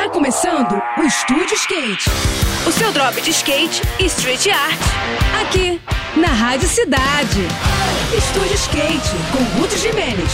Tá começando o Estúdio Skate. O seu drop de skate e street art. Aqui, na Rádio Cidade. Estúdio Skate, com Ruth Jimenez.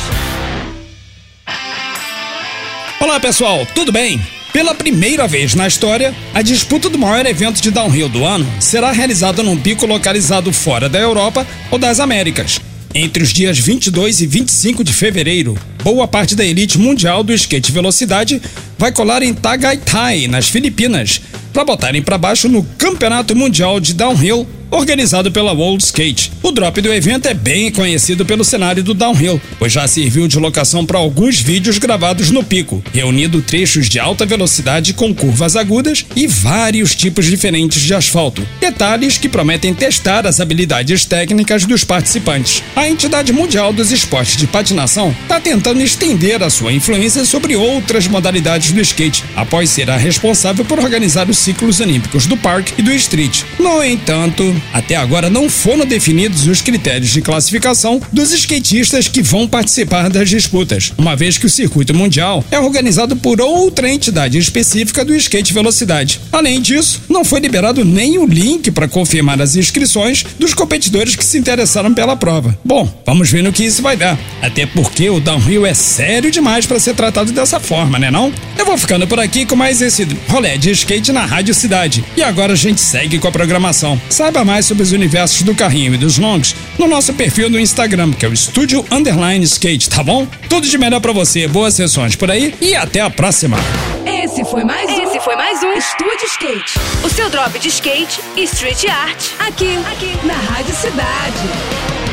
Olá pessoal, tudo bem? Pela primeira vez na história, a disputa do maior evento de downhill do ano será realizada num pico localizado fora da Europa ou das Américas. Entre os dias 22 e 25 de fevereiro, boa parte da elite mundial do skate velocidade vai colar em Tagaytay, nas Filipinas, para botarem para baixo no Campeonato Mundial de Downhill organizado pela World Skate. O drop do evento é bem conhecido pelo cenário do downhill, pois já serviu de locação para alguns vídeos gravados no pico, reunindo trechos de alta velocidade com curvas agudas e vários tipos diferentes de asfalto. Detalhes que prometem testar as habilidades técnicas dos participantes. A entidade mundial dos esportes de patinação está tentando estender a sua influência sobre outras modalidades do skate, após ser a responsável por organizar os ciclos olímpicos do parque e do street. No entanto, até agora não foram definidos os critérios de classificação dos skatistas que vão participar das disputas, uma vez que o circuito mundial é organizado por outra entidade específica do skate velocidade. Além disso, não foi liberado nem o link para confirmar as inscrições dos competidores que se interessaram pela prova. Bom, vamos ver no que isso vai dar. Até porque o downhill é sério demais para ser tratado dessa forma, né não? Eu vou ficando por aqui com mais esse rolê de skate na Rádio Cidade. E agora a gente segue com a programação. Saiba mais sobre os universos do carrinho e dos longs no nosso perfil no Instagram, que é o Estúdio Underline Skate, tá bom? Tudo de melhor para você, boas sessões por aí e até a próxima. Esse foi mais um. Esse foi mais um Estúdio Skate. O seu drop de skate e street art. Aqui, aqui, na Rádio Cidade.